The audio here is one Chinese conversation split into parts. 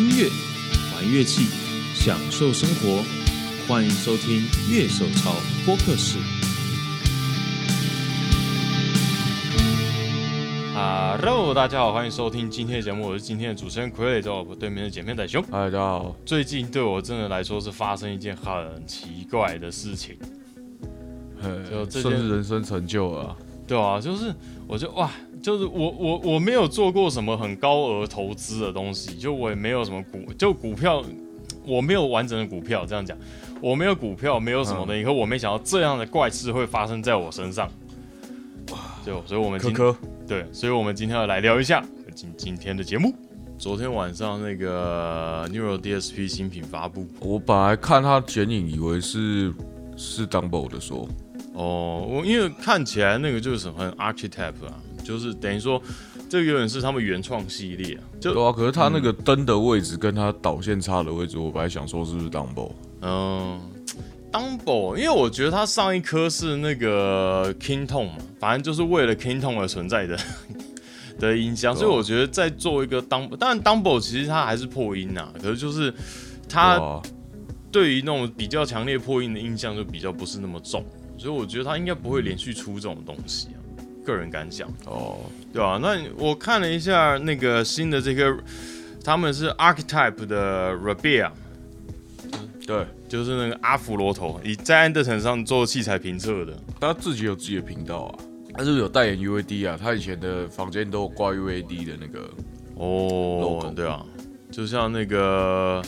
音乐，玩乐器，享受生活。欢迎收听乐手潮播客室。Hello，大家好，欢迎收听今天的节目，我是今天的主持人傀儡，在我对面的姐妹仔兄。嗨，大家好。最近对我真的来说是发生一件很奇怪的事情，就这算是人生成就了。对啊，就是我就哇。就是我我我没有做过什么很高额投资的东西，就我也没有什么股，就股票我没有完整的股票，这样讲，我没有股票，没有什么的，以后我没想到这样的怪事会发生在我身上，就所以我们今对，所以我们今天要来聊一下今今天的节目。昨天晚上那个 Neural DSP 新品发布，我本来看它剪影以为是是 Dumble 的说，哦，我因为看起来那个就是什么 Archetype 啊。就是等于说，这个有点是他们原创系列啊。就对啊，可是他那个灯的位置跟他导线插的位置，我本来想说是不是 Dumble。嗯，Dumble，因为我觉得它上一颗是那个 King Tone 嘛，反正就是为了 King Tone 而存在的的音箱，所以我觉得在做一个 Dumble，当然 Dumble 其实它还是破音啊，可是就是它对于那种比较强烈破音的印象就比较不是那么重，所以我觉得它应该不会连续出这种东西啊。个人感想。哦，对吧？那我看了一下那个新的这个，他们是 Archetype 的 Rabia，对，就是那个阿弗罗头，以在安德城上做器材评测的，他自己有自己的频道啊，他是不是有代言 UAD 啊？他以前的房间都有挂 UAD 的那个哦，对啊，就像那个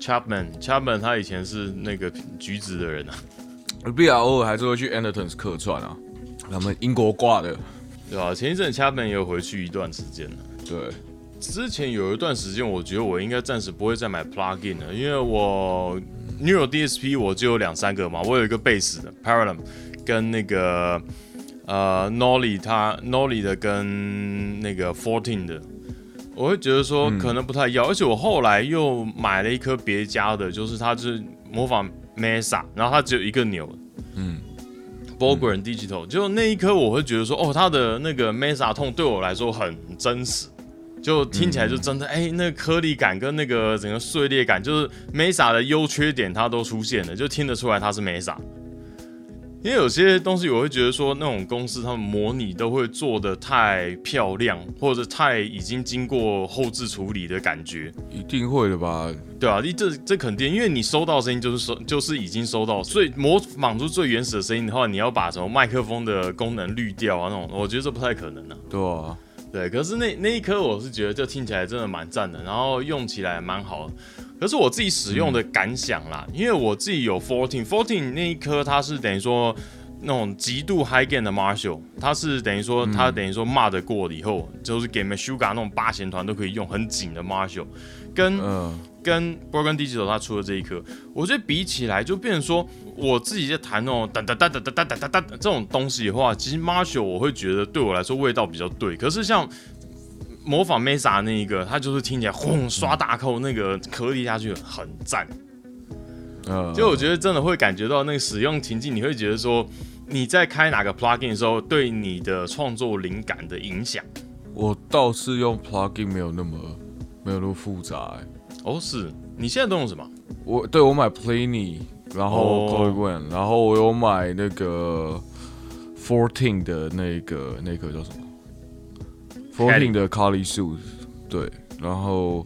Chapman，Chapman 他以前是那个橘子的人啊，Rabia 偶尔还是会去 Andertons 客串啊。他们英国挂的，对吧？前一阵 Chapman 也有回去一段时间了。对，之前有一段时间，我觉得我应该暂时不会再买 plugin 了，因为我 Neural DSP 我就有两三个嘛，我有一个 bass 的 Parallel，跟那个呃 Nolly 它 Nolly 的跟那个 Fourteen 的，我会觉得说可能不太要，而且我后来又买了一颗别家的，就是它是模仿 Mesa，然后它只有一个钮，嗯。Bogren Digital，就那一颗我会觉得说，哦，它的那个 Mesa 痛对我来说很真实，就听起来就真的，哎，那个颗粒感跟那个整个碎裂感，就是 Mesa 的优缺点它都出现了，就听得出来它是 Mesa。因为有些东西我会觉得说，那种公司他们模拟都会做的太漂亮，或者太已经经过后置处理的感觉，一定会的吧？对啊，这这肯定，因为你收到声音就是收，就是已经收到，所以模仿出最原始的声音的话，你要把什么麦克风的功能滤掉啊那种，我觉得这不太可能啊。对啊，对，可是那那一颗我是觉得就听起来真的蛮赞的，然后用起来蛮好。可是我自己使用的感想啦，因为我自己有 fourteen fourteen 那一颗，它是等于说那种极度 high gain 的 Marshall，它是等于说它等于说骂得过了以后，就是给 m a s u g a 那种八弦团都可以用很紧的 Marshall，跟跟 Broken Digital 它出的这一颗，我觉得比起来就变成说我自己在弹那种哒哒哒哒哒哒哒哒这种东西的话，其实 Marshall 我会觉得对我来说味道比较对，可是像。模仿 Mesa 那一个，它就是听起来轰刷大扣那个颗粒下去很赞，嗯，就我觉得真的会感觉到那个使用情境，你会觉得说你在开哪个 plugin 的时候，对你的创作灵感的影响。我倒是用 plugin 没有那么没有那么复杂，哦，是。你现在都用什么？我对我买 Pliny，然后 c o l e n 然后我有买那个 Fourteen 的那个那个叫什么？Fourteen 的 Kali Shoes，对，然后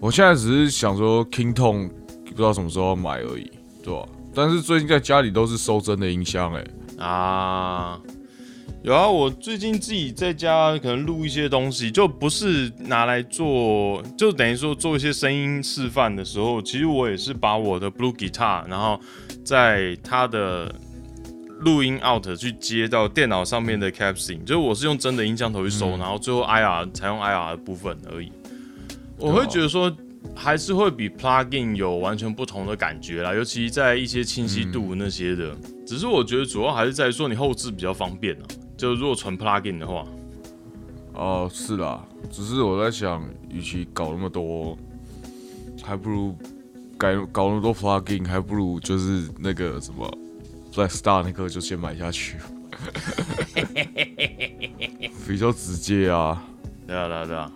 我现在只是想说 King Tone 不知道什么时候要买而已，对吧？但是最近在家里都是收真的音箱，哎啊，有啊，我最近自己在家可能录一些东西，就不是拿来做，就等于说做一些声音示范的时候，其实我也是把我的 Blue Guitar，然后在它的。录音 out 去接到电脑上面的 capsing，就是我是用真的音箱头去收，然后最后 IR 才用 IR 的部分而已。我会觉得说还是会比 plugin 有完全不同的感觉啦，尤其在一些清晰度那些的。只是我觉得主要还是在说你后置比较方便啊。就如果纯 plugin 的话，哦，是啦。只是我在想，与其搞那么多，还不如改搞那么多 plugin，还不如就是那个什么。在 Star 那个就先买下去，比较直接啊。对啊，对啊，对啊。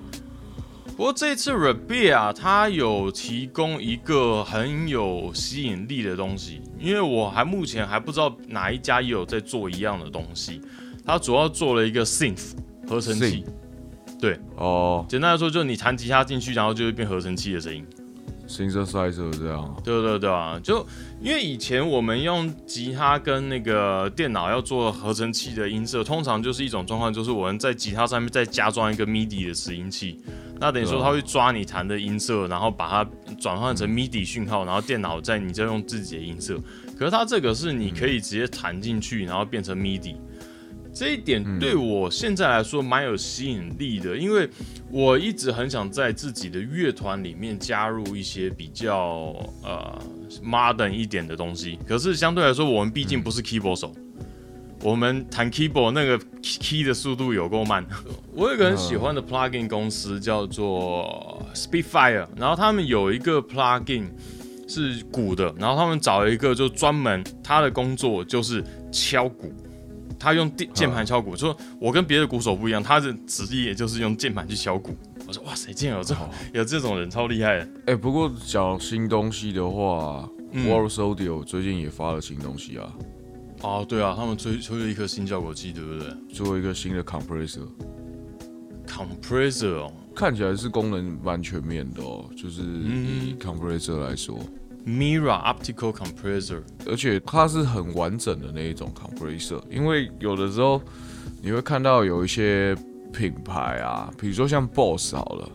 不过这次 Rabia 它有提供一个很有吸引力的东西，因为我还目前还不知道哪一家也有在做一样的东西。它主要做了一个 synth 合成器，对，哦简单来说就是你弹吉他进去，然后就会变合成器的声音。，synthesizer 这样，对对对啊，就因为以前我们用吉他跟那个电脑要做合成器的音色，通常就是一种状况，就是我们在吉他上面再加装一个 MIDI 的拾音器，那等于说它会抓你弹的音色，然后把它转换成 MIDI 讯号，然后电脑在你再用自己的音色。可是它这个是你可以直接弹进去，然后变成 MIDI。这一点对我现在来说蛮有吸引力的，因为我一直很想在自己的乐团里面加入一些比较呃 modern 一点的东西。可是相对来说，我们毕竟不是 keyboard 手，我们弹 keyboard 那个 key 的速度有够慢。我有一个很喜欢的 plugin 公司叫做 Speedfire，然后他们有一个 plugin 是鼓的，然后他们找了一个就专门他的工作就是敲鼓。他用键键盘敲鼓，说我跟别的鼓手不一样，他的职业也就是用键盘去敲鼓。我说哇塞，竟然有这种有这种人，超厉害的。哎、不过讲新东西的话、嗯。W a r s Audio 最近也发了新东西啊，哦，对啊，他们推推了一颗新效果器，对不对？做一个新的 compressor，？Compressor 哦。看起来是功能蛮全面的哦，就是以 compressor 来说，，Mira Optical Compressor，而且它是很完整的那一种 compressor，因为有的时候你会看到有一些品牌啊，比如说像 Boss 好了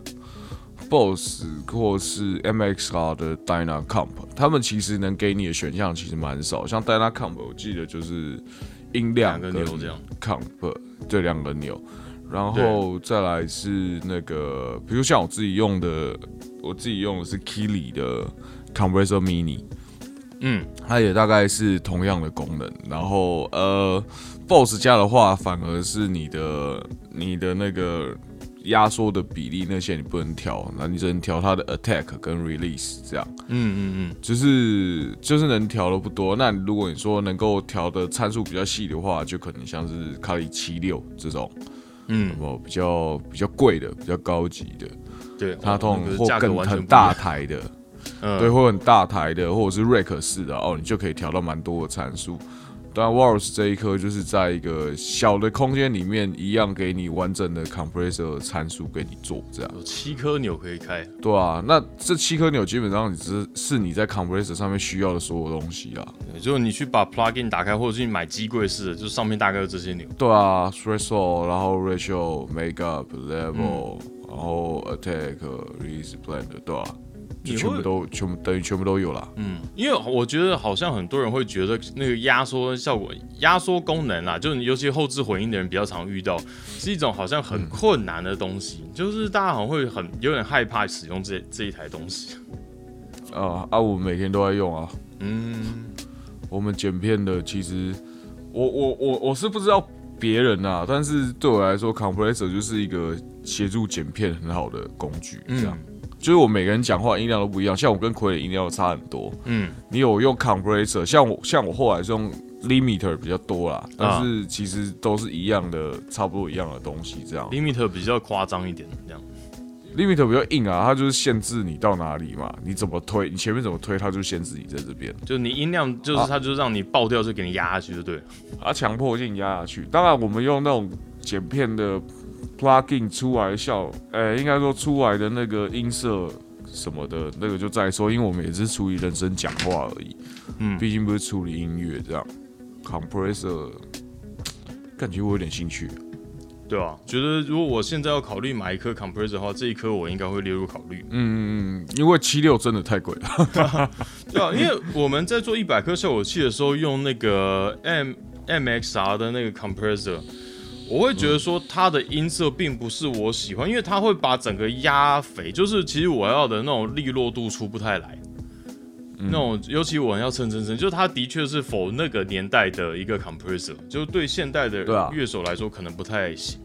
，Boss 或是 MXR 的 Dynacomp，他们其实能给你的选项其实蛮少，像 Dynacomp 我记得就是音量两跟 comp 对两个钮，然后再来是那个，比如像我自己用的，我自己用的是 Kili 的 Compressor Mini。嗯，它也大概是同样的功能。然后呃，BOSS 加的话，反而是你的你的那个压缩的比例那些你不能调，那你只能调它的 attack 跟 release 这样，嗯嗯嗯，就是就是能调的不多。那如果你说能够调的参数比较细的话，就可能像是卡里七六这种，嗯，哦比较比较贵的、比较高级的，对，它哦通常价格更很大，台的。嗯，对，或很大台的，或者是 rack 式的哦，你就可以调到蛮多的参数。当然 Walrus 这一颗就是在一个小的空间里面，一样给你完整的 compressor 参数给你做这样，有七颗钮可以开，对啊，那这七颗钮基本上你只是是你在 compressor 上面需要的所有东西啦。对就是你去把 plugin 打开，或者你买机柜式的，就是上面大概有这些钮。对啊，threshold，然后 ratio、makeup、level，、然嗯后 attack、release、blend，对啊，就全部都全部等于全部都有了。嗯，因为我觉得好像很多人会觉得那个压缩效果、压缩功能啊，就是尤其后置混音的人比较常遇到，是一种好像很困难的东西，就是大家好像会很有点害怕使用这这一台东西。啊啊，我每天都在用啊。嗯，我们剪片的，其实我我我我是不知道别人啊，但是对我来说，compressor 就是一个协助剪片很好的工具。这样，就是我每个人讲话音量都不一样，像我跟傀儡音量差很多。嗯，你有用 compressor，像我像我后来是用 limiter 比较多啦，但是其实都是一样的，差不多一样的东西。这样 limiter 比较夸张一点，这样。limiter 比较硬啊，它就是限制你到哪里嘛，你怎么推，你前面怎么推，它就限制你在这边。就你音量，就是它就让你爆掉，就给你压下去，就对了。它强迫性压下去。当然，我们用那种剪片的 plugin 出来的效，呃、应该说出来的那个音色什么的，那个就再说，因为我们也是处理人声讲话而已，嗯毕竟不是处理音乐这样。compressor 感觉我有点兴趣，对啊，觉得如果我现在要考虑买一颗 compressor 的话，这一颗我应该会列入考虑。嗯，因为七六真的太贵了。对啊，因为我们在做一百颗效果器的时候，用那个 M MXR 的那个 compressor，我会觉得说它的音色并不是我喜欢，因为它会把整个压肥，就是其实我要的那种利落度出不太来。那种，尤其我要蹭蹭蹭，就是它的确是否那个年代的一个 compressor，就对现代的乐手来说可能不太行。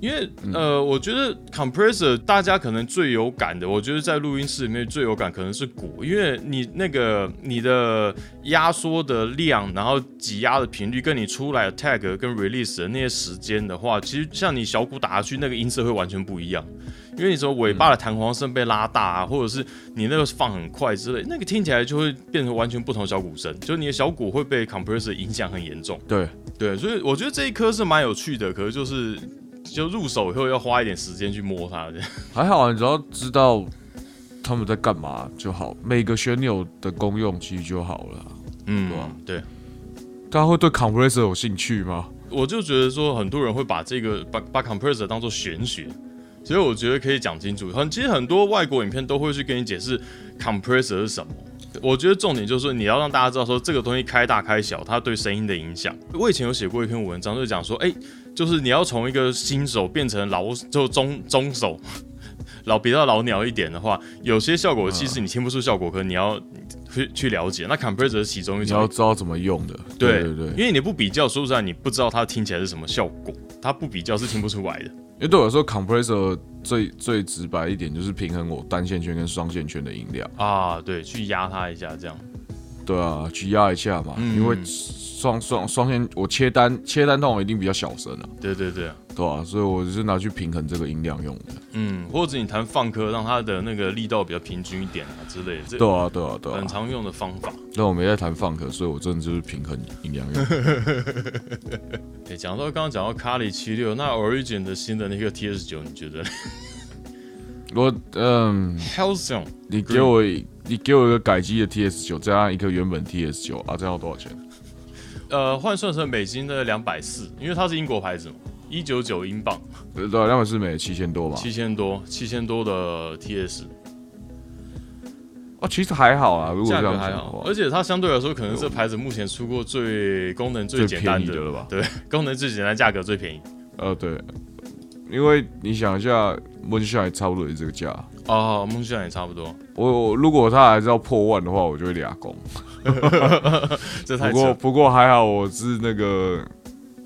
因为呃，我觉得 compressor 大家可能最有感的，我觉得在录音室里面最有感可能是鼓，因为你那个你的压缩的量，然后挤压的频率，跟你出来 tag 跟 release 的那些时间的话，其实像你小鼓打下去，那个音色会完全不一样。因为你说尾巴的弹簧声被拉大啊，或者是你那个放很快之类，那个听起来就会变成完全不同小鼓声，就你的小鼓会被 compressor 影响很严重。对对，所以我觉得这一颗是蛮有趣的，可是就是就入手以后要花一点时间去摸它。这样 还好啊，你只要知道他们在干嘛就好，每个旋钮的功用其实就好了。嗯，对。大家会对 compressor 有兴趣吗？我就觉得说很多人会把这个把把 compressor 当做玄学。所以我觉得可以讲清楚，很其实很多外国影片都会去跟你解释 compressor 是什么。我觉得重点就是你要让大家知道说这个东西开大开小，它对声音的影响。我以前有写过一篇文章，就讲说，哎，就是你要从一个新手变成老就中中手，老比较老鸟一点的话，有些效果其实你听不出效果，可你要去去了解。那 compressor 是其中一种，你要知道怎么用的。对对对，因为你不比较，说实在，你不知道它听起来是什么效果，它不比较是听不出来的。因为对我来说，compressor 最最直白一点就是平衡我单线圈跟双线圈的音量啊，对，去压它一下这样。对啊，去压一下嘛，因为双双双线我切单切单痛一定比较小声啊。对对对。对啊，所以我是拿去平衡这个音量用的。嗯，或者你弹放歌，让它的那个力道比较平均一点啊之类的。对啊，对啊，对啊，很常用的方法。那我没在弹放歌，所以我真的就是平衡音量用。哎，讲到刚刚讲到卡里七六，那 Origin 的新的那个 TS 九，你觉得？我嗯 h e l s o n 你给我你给我一个改机的 TS 九，加上一个原本 TS 九啊，这样要多少钱？呃，换算成美金的两百四，因为它是英国牌子嘛。一九九英镑，对，两百四美七千多吧，七千多，七千多的 TS，哦，其实还好啊，如果这样还好，而且它相对来说可能这牌子目前出过最功能最简单的了吧？对，功能最简单，价格最便宜。呃，对，因为你想一下，梦想也差不多是这个价哦，梦想也差不多。我如果他还是要破万的话，我就会俩工。这太不过不过还好，我是那个。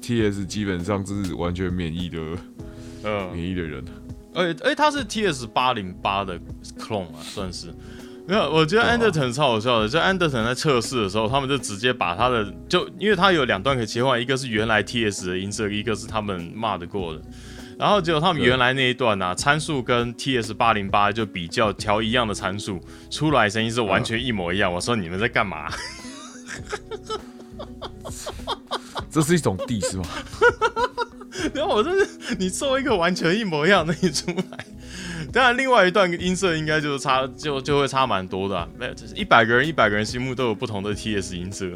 T.S 基本上是完全免疫的，呃，免疫的人。而且，哎，他是 T.S 八零八的 clone 啊，算是。没有，我觉得 Anderton 超好笑的。就 Anderton 在测试的时候，他们就直接把他的，就因为他有两段可以切换，一个是原来 T.S 的音色，一个是他们骂得过的。然后结果他们原来那一段呢，参数跟 T.S 八零八就比较调一样的参数，出来声音是完全一模一样。我说你们在干嘛？这是一种地是吗？然后我就是你做一个完全一模一样的你出来，当然另外一段音色应该就是差就就会差蛮多的。没有，就是一百个人一百个人心目都有不同的 TS 音色，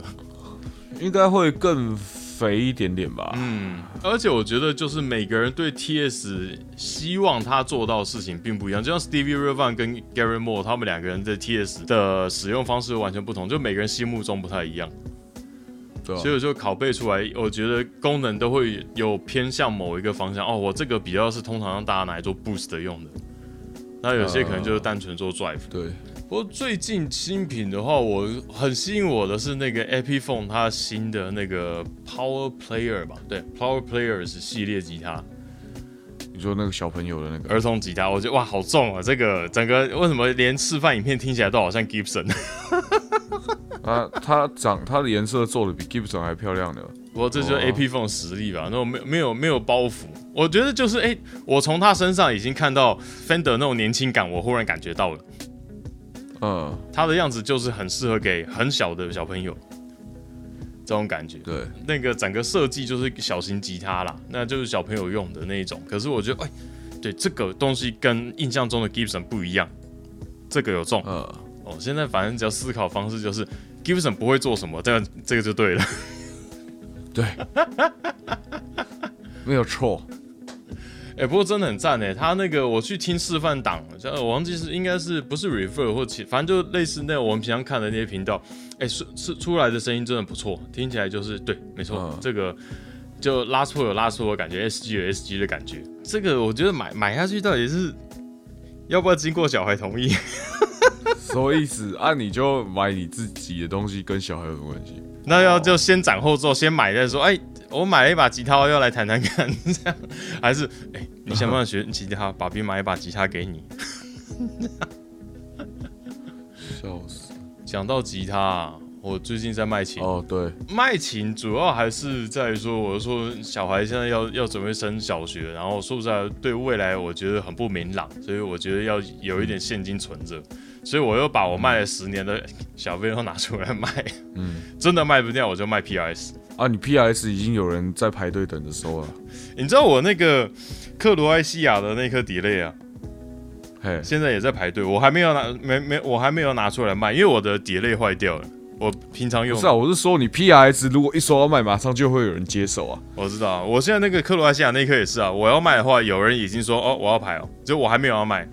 应该会更肥一点点吧。嗯，而且我觉得就是每个人对 TS 希望他做到的事情并不一样，就像 Stevie Ray Vaughan 跟 Gary Moore 他们两个人的 TS 的使用方式完全不同，就每个人心目中不太一样。所以就拷贝出来，我觉得功能都会有偏向某一个方向哦。我这个比较是通常让大家拿来做 boost 用的，那有些可能就是单纯做 drive。对。不过最近新品的话，我很吸引我的是那个 Epiphone 它新的那个 Power Player 吧？对，Power Players 系列吉他。你说那个小朋友的那个儿童吉他，我觉得哇，好重啊！这个整个为什么连示范影片听起来都好像 Gibson？啊它长它的颜色做的比 Gibson 还漂亮呢，不过这就是 A P Phone 实力吧？那种没没有没有包袱，我觉得就是哎，我从他身上已经看到 Fender 那种年轻感，我忽然感觉到了。嗯，他的样子就是很适合给很小的小朋友这种感觉。对，那个整个设计就是小型吉他啦，那就是小朋友用的那一种。可是我觉得哎，对这个东西跟印象中的 Gibson 不一样，这个有重。嗯，哦，现在反正只要思考方式就是。Gibson 不会做什么，这样这个就对了。对，没有错。哎，不过真的很赞哎，他那个我去听示范档，像我忘记是应该是不是 refer 或其反正就类似那我们平常看的那些频道，哎，是是出来的声音真的不错，听起来就是对，没错，这个就拉出有拉出的感觉，SG 有 SG 的感觉。这个我觉得买买下去到底是要不要经过小孩同意？什么意思？啊，你就买你自己的东西，跟小孩有关系？那要就先斩后奏，先买再说。哎，我买了一把吉他，要来弹弹看，这样还是哎，你想不想学吉他？爸比买一把吉他给你。笑死！讲到吉他，我最近在卖琴。哦，对，卖琴主要还是在说，我说小孩现在要要准备升小学，然后说实在对未来我觉得很不明朗，所以我觉得要有一点现金存着，所以我又把我卖了十年的小费都拿出来卖。嗯，真的卖不掉，我就卖 PRS。啊，你 PS 已经有人在排队等着收了。你知道我那个克罗埃西亚的那颗 delay 啊，嘿，现在也在排队，我还没有拿，没没，我还没有拿出来卖，因为我的 delay 坏掉了。我平常用不是啊，我是说你 PS 如果一说要卖，马上就会有人接手啊。我知道，我现在那个克罗埃西亚那颗也是啊，我要卖的话，有人已经说哦，我要排哦，就我还没有要卖。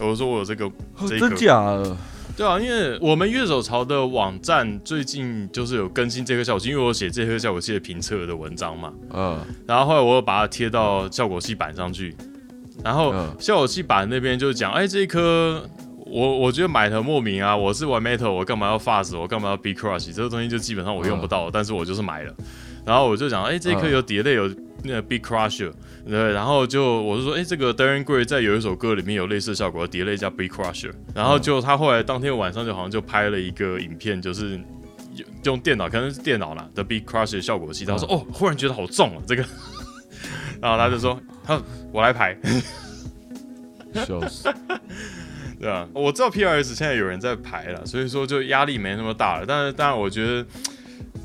我说我有这个，真假的。对啊，因为我们乐手潮的网站最近就是有更新这颗效果器，因为我写这颗效果器的评测的文章嘛，嗯，然后后来我又把它贴到效果器板上去，然后效果器板那边就讲，哎，这一颗我我觉得买的莫名啊，我是玩 metal，我干嘛要 fast，我干嘛要 be crush，这个东西就基本上我用不到，但是我就是买了，然后我就讲，哎，这一颗有叠的有那 Big crusher。对，然后就我是说，哎，这个 Darren Gray 在有一首歌里面有类似的效果，叠了一加 Big Crusher，然后就他后来当天晚上就好像就拍了一个影片，就是用电脑，可能是电脑啦的 Big Crusher 效果器，他说，哦，忽然觉得好重啊，这个，然后他就说，他我来排，笑死，对啊，我知道 PRS 现在有人在排了，所以说就压力没那么大了，但是当然我觉得，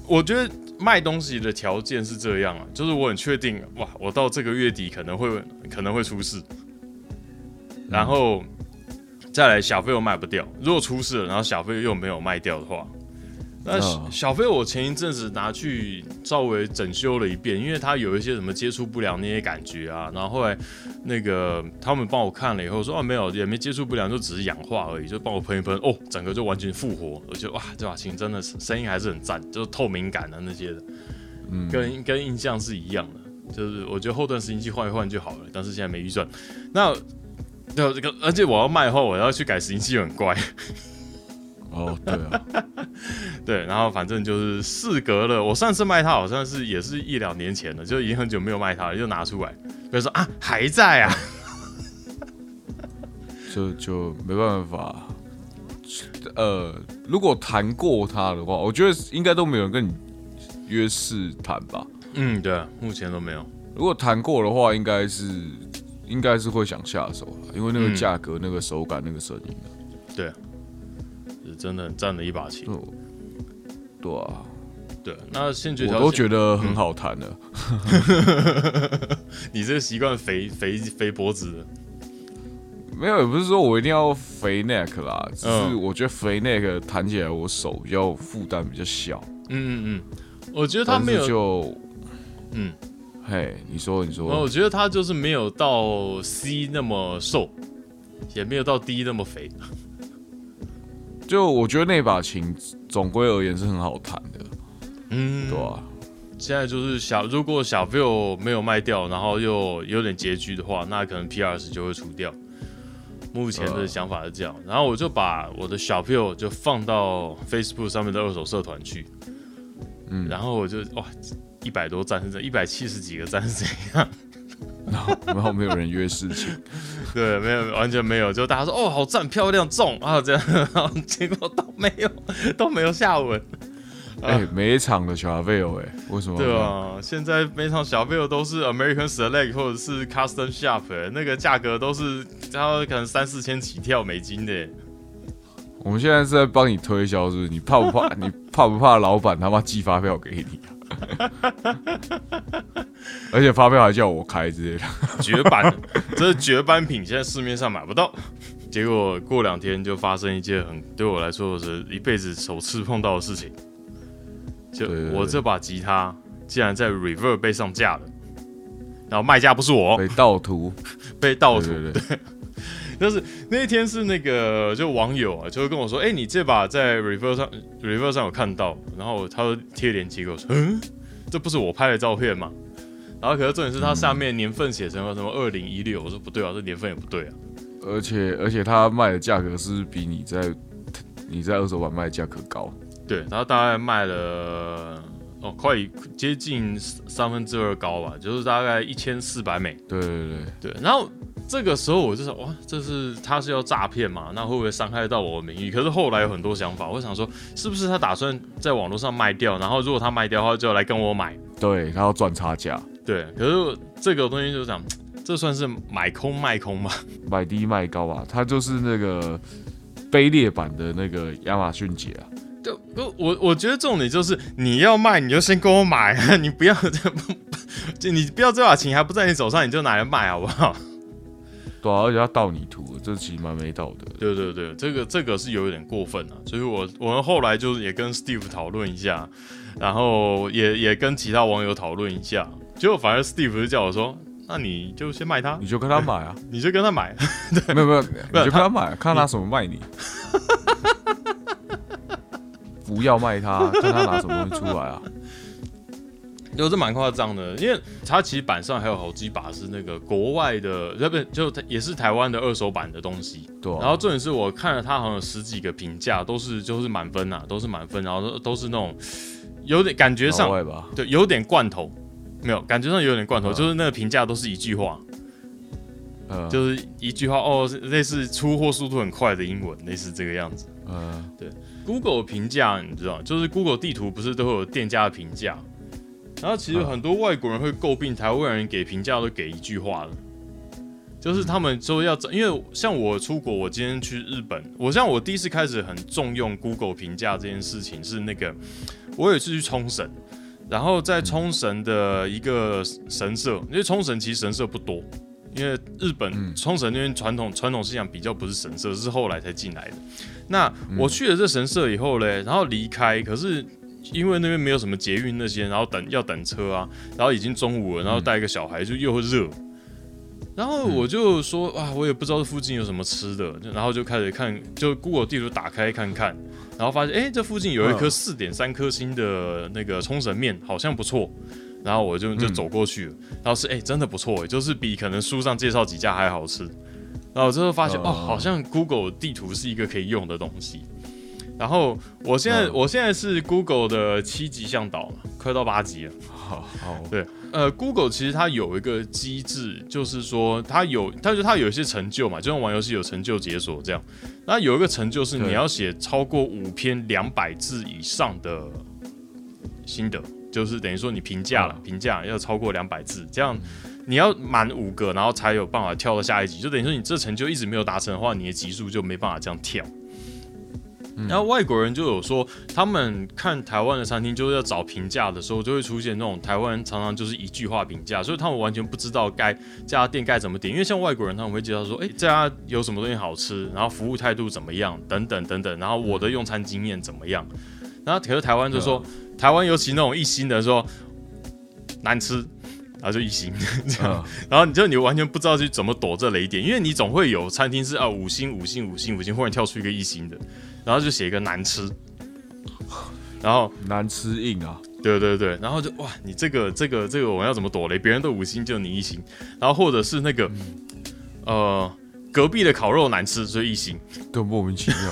我觉得。卖东西的条件是这样啊，就是我很确定，哇，我到这个月底可能会可能会出事，然后再来小费又卖不掉，如果出事了，然后小费又没有卖掉的话。那小飞，我前一阵子拿去稍微整修了一遍，因为它有一些什么接触不良那些感觉啊。然后后来那个他们帮我看了以后说，哦，没有，也没接触不良，就只是氧化而已，就帮我喷一喷，哦，整个就完全复活。我觉得哇，这把琴真的是声音还是很赞，就是透明感啊那些的，嗯，跟跟印象是一样的。就是我觉得后段时间器换一换就好了，但是现在没预算。那对这个，而且我要卖的话，我要去改拾音器，很怪。哦，对啊，对，然后反正就是事隔了，我上次卖它好像是也是一两年前了，就已经很久没有卖它了，就拿出来，比如说啊还在啊，就就没办法，呃，如果谈过它的话，我觉得应该都没有人跟你约试谈吧？嗯，对，目前都没有。如果谈过的话，应该是应该是会想下手，因为那个价格、那个手感、那个声音对。真的很赞的一把琴，对啊，对，那先觉我都觉得很好弹的。你这个习惯肥肥肥脖子，没有，也不是说我一定要肥 neck 啦，只是我觉得肥 neck 弹起来我手比较负担比较小。嗯嗯嗯，我觉得他没有就，嗯，嘿，你说你说，我觉得他就是没有到 C 那么瘦，也没有到 D 那么肥。就我觉得那把琴总归而言是很好弹的，嗯，对啊。现在就是小，如果小 Phil 没有卖掉，然后又有点拮据的话，那可能 P 二十就会出掉。目前的想法是这样，然后我就把我的小 Phil 就放到 Facebook 上面的二手社团去，嗯，然后我就哇，一百多赞是这一百七十几个赞是怎样？然后然后没有人约事情，对，没有完全没有，就大家说哦好赞漂亮中啊这样，然后结果都没有 都没有下文。哎，每一场的小费哦，哎，为什么？对啊，现在每场小费都是 American Select 或者是 Custom Shop，哎，那个价格都是然后可能三四千起跳美金的。我们现在是在帮你推销，是不是？你怕不怕？你怕不怕老板他妈寄发票给你？而且发票还叫我开之类的，绝版，这是绝版品，现在市面上买不到。结果过两天就发生一件很对我来说是一辈子首次碰到的事情，就我这把吉他竟然在 Reverb 被上架了，然后卖家不是我，被盗图，被盗图，对。但是那一天是那个就网友啊，就会跟我说，哎，你这把在 Reverb 上 Reverb 上有看到，然后他贴链接给我说，嗯，这不是我拍的照片吗？然后可是重点是他下面年份写成了什么二零一六，我说不对啊，这年份也不对啊。而且而且他卖的价格是比你在你在二手版卖的价格高。对，然后大概卖了哦，快接近三分之二高吧，就是大概一千四百美。对对对对，然后这个时候我就想，哇，这是他是要诈骗嘛？那会不会伤害到我的名誉？可是后来有很多想法，我想说，是不是他打算在网络上卖掉？然后如果他卖掉的话，就来跟我买。对，他要赚差价。对，可是这个东西就是讲，这算是买空卖空吗？买低卖高吧，他就是那个卑劣版的那个亚马逊姐啊。对，不，我我觉得重点就是你要卖，你就先跟我买，你不要这，就 你不要这把琴还不在你手上，你就拿来卖好不好？对，而且他盗你图，这其实蛮没道德。对对对，这个这个是有一点过分啊，所以我我们后来就是也跟 Steve 讨论一下，然后也也跟其他网友讨论一下，结果反而 Steve 就叫我说，那你就先卖他，你就跟他买啊，你就跟他买，对，没有没有，你就跟他买，看他拿什么卖你。不要卖他，看他拿什么东西出来啊？有这蛮夸张的，因为它其实板上还有好几把是那个国外的，不就也是台湾的二手版的东西。对。然后重点是我看了它好像有十几个评价，都是就是满分呐，都是满分，然后都都是那种有点感觉上，对，有点罐头，没有感觉上有点罐头，就是那个评价都是一句话，呃，就是一句话哦，类似出货速度很快的英文，类似这个样子。嗯，对。Google 评价你知道，就是 Google 地图不是都会有店家的评价，然后其实很多外国人会诟病台湾人给评价都给一句话了，就是他们说要，因为像我出国，我今天去日本，我像我第一次开始很重用 Google 评价这件事情是那个，我有一次去冲绳，然后在冲绳的一个神社，因为冲绳其实神社不多。因为日本冲绳那边传统传统信仰比较不是神社，是后来才进来的。那我去了这神社以后嘞，然后离开，可是因为那边没有什么捷运那些，然后等要等车啊，然后已经中午了，然后带一个小孩就又热，然后我就说啊，我也不知道附近有什么吃的，然后就开始看，就 Google 地图打开看看，然后发现哎，这附近有一颗四点三颗星的那个冲绳面，好像不错。然后我就就走过去了，然后是哎，真的不错哎，就是比可能书上介绍几家还好吃。然后之后发现哦，好像 Google 地图是一个可以用的东西。然后我现在我现在是 Google 的七级向导了，快到八级了。好，好，对，呃，Google 其实它有一个机制，就是说它有，但是它有一些成就嘛，就像玩游戏有成就解锁这样。那有一个成就是你要写超过五篇两百字以上的心得。就是等于说你评价了，评价要超过两百字，这样你要满五个，然后才有办法跳到下一级。就等于说你这成就一直没有达成的话，你的级数就没办法这样跳。然后外国人就有说，他们看台湾的餐厅就是要找评价的时候，就会出现那种台湾人常常就是一句话评价，所以他们完全不知道该这家店该怎么点。因为像外国人他们会介绍说，哎，这家有什么东西好吃，然后服务态度怎么样，等等等等，然后我的用餐经验怎么样。然后可是台湾就说。台湾尤其那种一星的说难吃，然后就一星 这样，然后你就你完全不知道去怎么躲这雷点，因为你总会有餐厅是啊五星五星五星五星，忽然跳出一个一星的，然后就写一个难吃，然后难吃硬啊，对对对，然后就哇你这个这个这个我要怎么躲雷？别人都五星就你一星，然后或者是那个呃隔壁的烤肉难吃所以一星，更莫名其妙。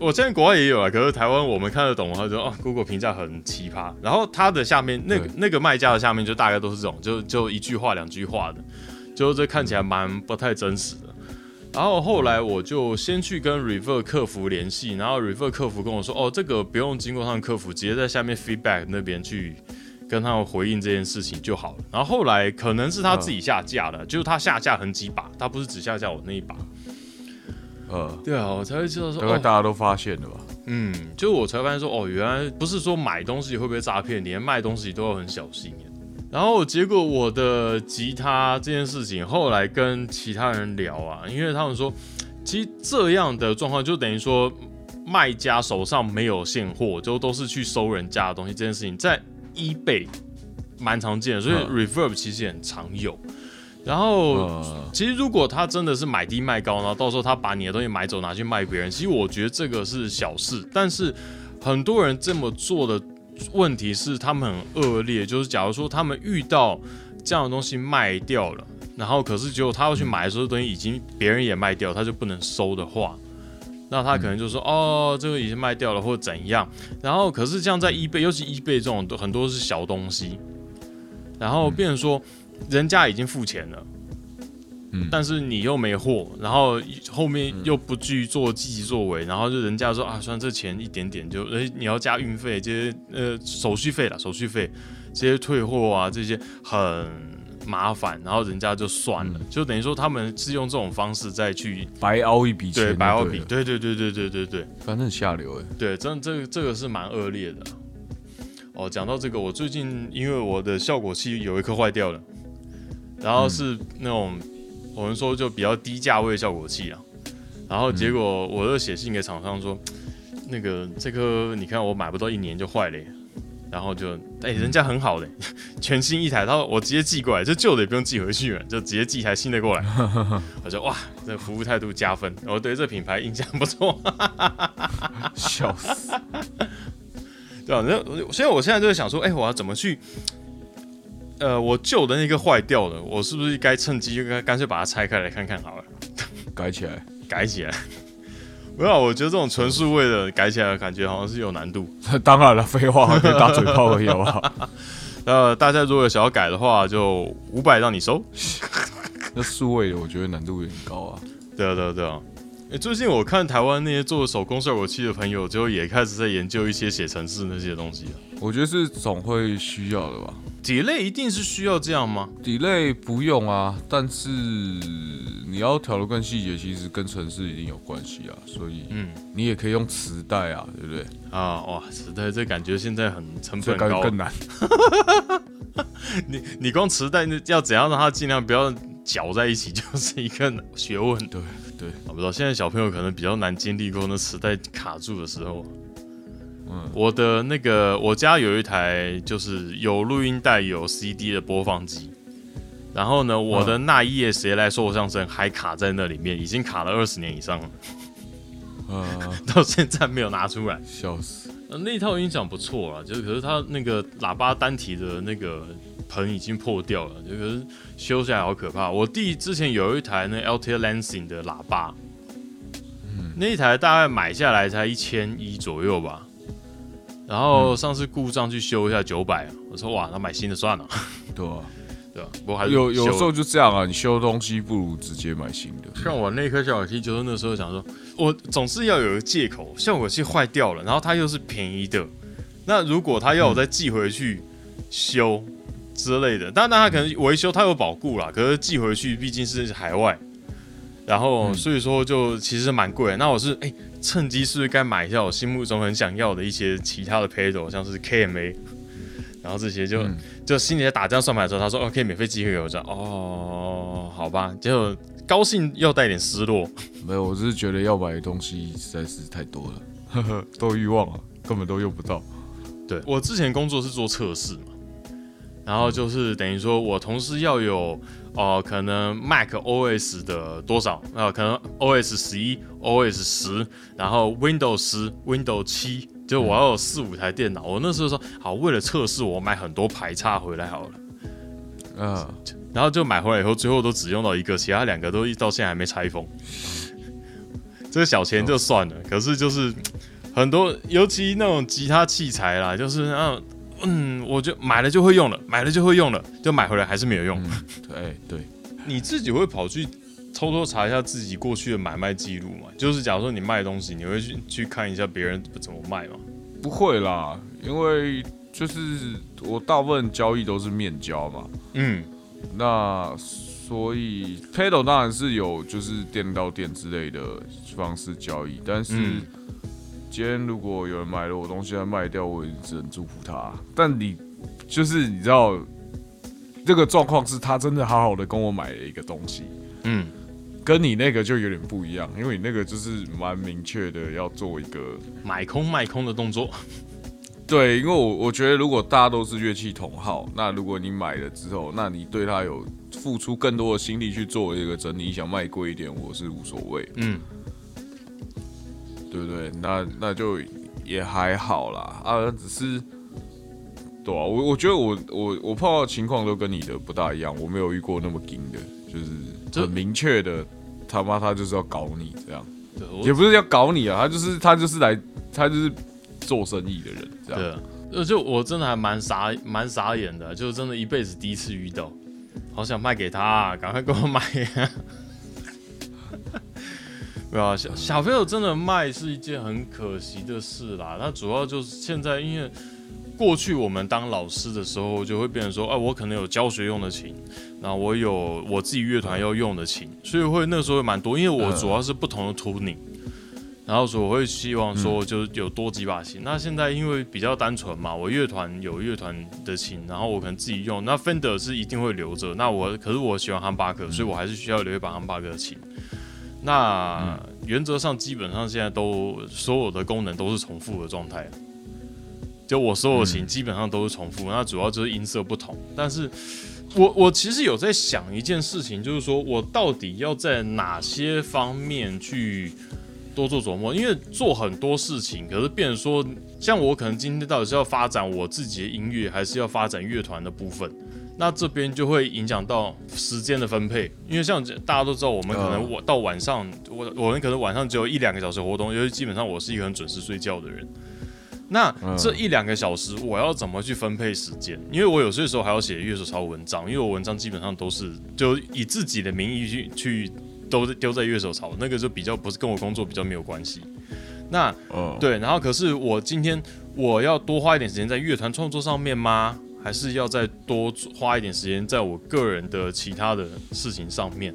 我现在国外也有啊，可是台湾我们看得懂，他说哦，Google 评价很奇葩，然后它的下面那个那个卖家的下面就大概都是这种，就就一句话两句话的，就这看起来蛮不太真实的。然后后来我就先去跟 Refer 客服联系，然后 Refer 客服跟我说，哦，这个不用经过他们客服，直接在下面 Feedback 那边去跟他们回应这件事情就好了。然后后来可能是他自己下架的，就是他下架很几把，他不是只下架我那一把。呃，对啊，我才会知道说，大概大家都发现了吧？嗯，就我才发现说，哦，原来不是说买东西会不会诈骗，连卖东西都要很小心。然后结果我的吉他这件事情，后来跟其他人聊啊，因为他们说，其实这样的状况就等于说，卖家手上没有现货，就都是去收人家的东西。这件事情在 eBay 蛮常见的，所以 Reverb 其实也很常有。然后，其实如果他真的是买低卖高，然后到时候他把你的东西买走拿去卖别人，其实我觉得这个是小事。但是很多人这么做的问题是，他们很恶劣。就是假如说他们遇到这样的东西卖掉了，然后可是结果他要去买的时候，东西已经别人也卖掉，他就不能收的话，那他可能就说、哦，这个已经卖掉了或者怎样，然后可是这样在 eBay，尤其 eBay 这种都很多是小东西，然后变成说人家已经付钱了。嗯。但是你又没货，然后后面又不去做积极作为，然后就人家说啊，算这钱一点点就，呃，你要加运费这些呃手续费啦，手续费这些退货啊这些很麻烦，然后人家就算了，就等于说他们是用这种方式再去白凹一笔钱，对白话比，对了，对对对对对对对。反正很下流哎。对，真的这个这个是蛮恶劣的。哦，讲到这个，我最近因为我的效果器有一颗坏掉了，然后是那种、我们说就比较低价位的效果器啊，然后结果我就写信给厂商说，那个这颗你看我买不到一年就坏了耶，然后就哎、人家很好的，全新一台，他说我直接寄过来，就旧的也不用寄回去了，就直接寄一台新的过来，我说哇，这服务态度加分，我对这品牌印象不错。笑死！对啊，那所以我现在就在想说，哎、我要怎么去？呃，我旧的那个坏掉了，我是不是该趁机就干干脆把它拆开来看看好了，改起来，改起来？没有，我觉得这种纯数位的改起来，感觉好像是有难度。当然了，废话，可以打嘴炮而已，好不好？呃，大家如果想要改的话，就五百让你收。那数位的，我觉得难度有点高啊。对啊，对啊，对啊。哎、最近我看台湾那些做手工效果器的朋友，就也开始在研究一些写程式那些东西了。我觉得是总会需要的吧。delay 一定是需要这样吗？delay 不用啊，但是你要调的更细节，其实跟城市一定有关系啊，所以嗯你也可以用磁带啊，对不对？啊，哇，磁带这感觉现在很成本高，更更难。你你光磁带那要怎样让它尽量不要搅在一起，就是一个学问。对对，我不知道现在小朋友可能比较难经历过那磁带卡住的时候。嗯我的那个我家有一台就是有录音带有 CD 的播放机，然后呢，我的那一页谁来说我相声还卡在那里面，已经卡了二十年以上了，呃，到现在没有拿出来。笑死。呃，那一套音响不错啊，就是可是它那个喇叭单体的那个盆已经破掉了，就可是修下来好可怕。我弟之前有一台那 LT Lansing 的喇叭，那一台大概买下来才一千一左右吧，然后上次故障去修一下九百，我说哇，那买新的算了，对啊，对吧？不过还有有时候就这样啊，你修东西不如直接买新的。像我那颗效果器，就是那时候想说，我总是要有个借口，效果器坏掉了，然后它又是便宜的，那如果他要我再寄回去修之类的，但那他可能维修他有保固啦，可是寄回去毕竟是海外，然后嗯所以说就其实蛮贵的。那我是哎、趁机是不是该买一下我心目中很想要的一些其他的 pedal，像是 KMA，然后这些就、嗯就心里在打这样算盘的时候，他说哦可以免费寄回给我，这样哦好吧，结果高兴又带点失落。没有，我只是觉得要买的东西实在是太多了，呵呵，都欲望啊，根本都用不到。对我之前工作是做测试嘛，然后就是等于说我同时要有呃可能 Mac OS 的多少呃可能 OS 十一、OS 十，然后 Windows 十、Windows 七，就我要有四五台电脑。我那时候说好，为了测试，我买很多排插回来好了。嗯，然后就买回来以后，最后都只用到一个，其他两个都到现在还没拆封。这个小钱就算了，可是就是很多，尤其那种吉他器材啦，就是那嗯，我就买了就会用了，买了就会用了，就买回来还是没有用。嗯，对对，你自己会跑去偷偷查一下自己过去的买卖记录嘛？就是假如说你卖东西，你会去去看一下别人怎么卖吗？不会啦，因为就是我大部分交易都是面交嘛，嗯那所以 Paddle 当然是有就是店到店之类的方式交易，但是嗯今天如果有人买了我东西要卖掉，我也只能祝福他。但你就是你知道，这个状况是他真的好好的跟我买了一个东西，嗯，跟你那个就有点不一样，因为你那个就是蛮明确的要做一个买空卖空的动作。对，因为我我觉得如果大家都是乐器同好，那如果你买了之后，那你对它有付出更多的心力去做一个整理，想卖贵一点，我是无所谓，嗯，对不对？那那就也还好啦，啊，只是。对啊，我我觉得我我我碰到的情况都跟你的不大一样，我没有遇过那么硬的，就是很明确的，他妈他就是要搞你这样。也不是要搞你啊，他就是他就是来他就是做生意的人，这样。对，就我真的还蛮傻蛮傻眼的，就真的一辈子第一次遇到，好想卖给他，赶快给我买。对啊，小小朋友真的卖是一件很可惜的事啦。那主要就是现在，因为过去我们当老师的时候，就会变成说，哎，我可能有教学用的琴，那我有我自己乐团要用的琴，所以会那个时候会蛮多。因为我主要是不同的 tuning，然后所以我会希望说，就有多几把琴。那现在因为比较单纯嘛，我乐团有乐团的琴，然后我可能自己用。那 Fender 是一定会留着。那我可是我喜欢汉巴克，所以我还是需要留一把汉巴克的琴。那原则上基本上现在都所有的功能都是重复的状态，就我所有琴基本上都是重复，那主要就是音色不同。但是我我其实有在想一件事情，就是说我到底要在哪些方面去多做琢磨？因为做很多事情，可是变成说，像我可能今天到底是要发展我自己的音乐，还是要发展乐团的部分？那这边就会影响到时间的分配，因为像大家都知道，我们可能我到晚上，我我们可能晚上只有一两个小时活动，因为基本上我是一个很准时睡觉的人。那这一两个小时，我要怎么去分配时间？因为我有些时候还要写乐手抄文章，因为我文章基本上都是就以自己的名义去去都丢在乐手抄，那个就比较不是跟我工作比较没有关系。那对，然后可是我今天我要多花一点时间在乐团创作上面吗？还是要再多花一点时间在我个人的其他的事情上面，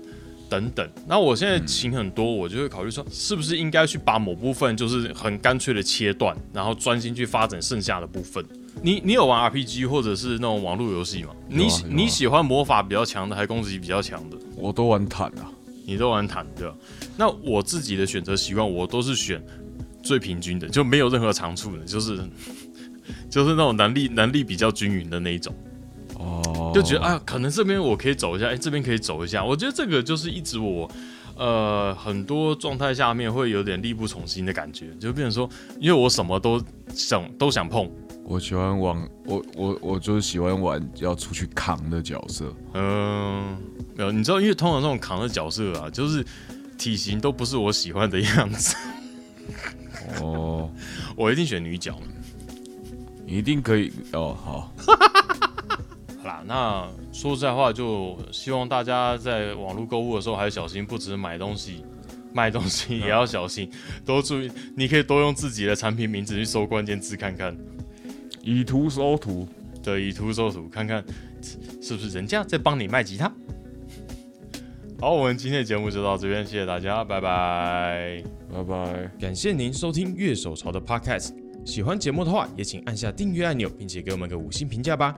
等等。那我现在请很多，我就会考虑说，是不是应该去把某部分就是很干脆的切断，然后专心去发展剩下的部分。你你有玩 RPG 或者是那种网络游戏吗？你你喜欢魔法比较强的，还是攻击比较强的？我都玩坦啊，你都玩坦的。那我自己的选择习惯，我都是选最平均的，就没有任何长处的，就是。就是那种能力能力比较均匀的那一种，哦，就觉得啊，可能这边我可以走一下，哎，这边可以走一下。我觉得这个就是一直我，呃，很多状态下面会有点力不从心的感觉，就变成说，因为我什么都想都想碰。我喜欢玩，我我我就是喜欢玩要出去扛的角色。嗯，没有，你知道，因为通常这种扛的角色啊，就是体型都不是我喜欢的样子。哦，我一定选女角。一定可以哦，好，好啦，那说实在话，就希望大家在网络购物的时候还小心，不止买东西，卖东西也要小心，多注意。你可以多用自己的产品名字去搜关键字看看，以图搜图，对，以图搜图，看看是不是人家在帮你卖吉他。好，我们今天的节目就到这边，谢谢大家，拜拜，拜拜，感谢您收听乐手潮的 Podcast。喜欢节目的话，也请按下订阅按钮，并且给我们个五星评价吧。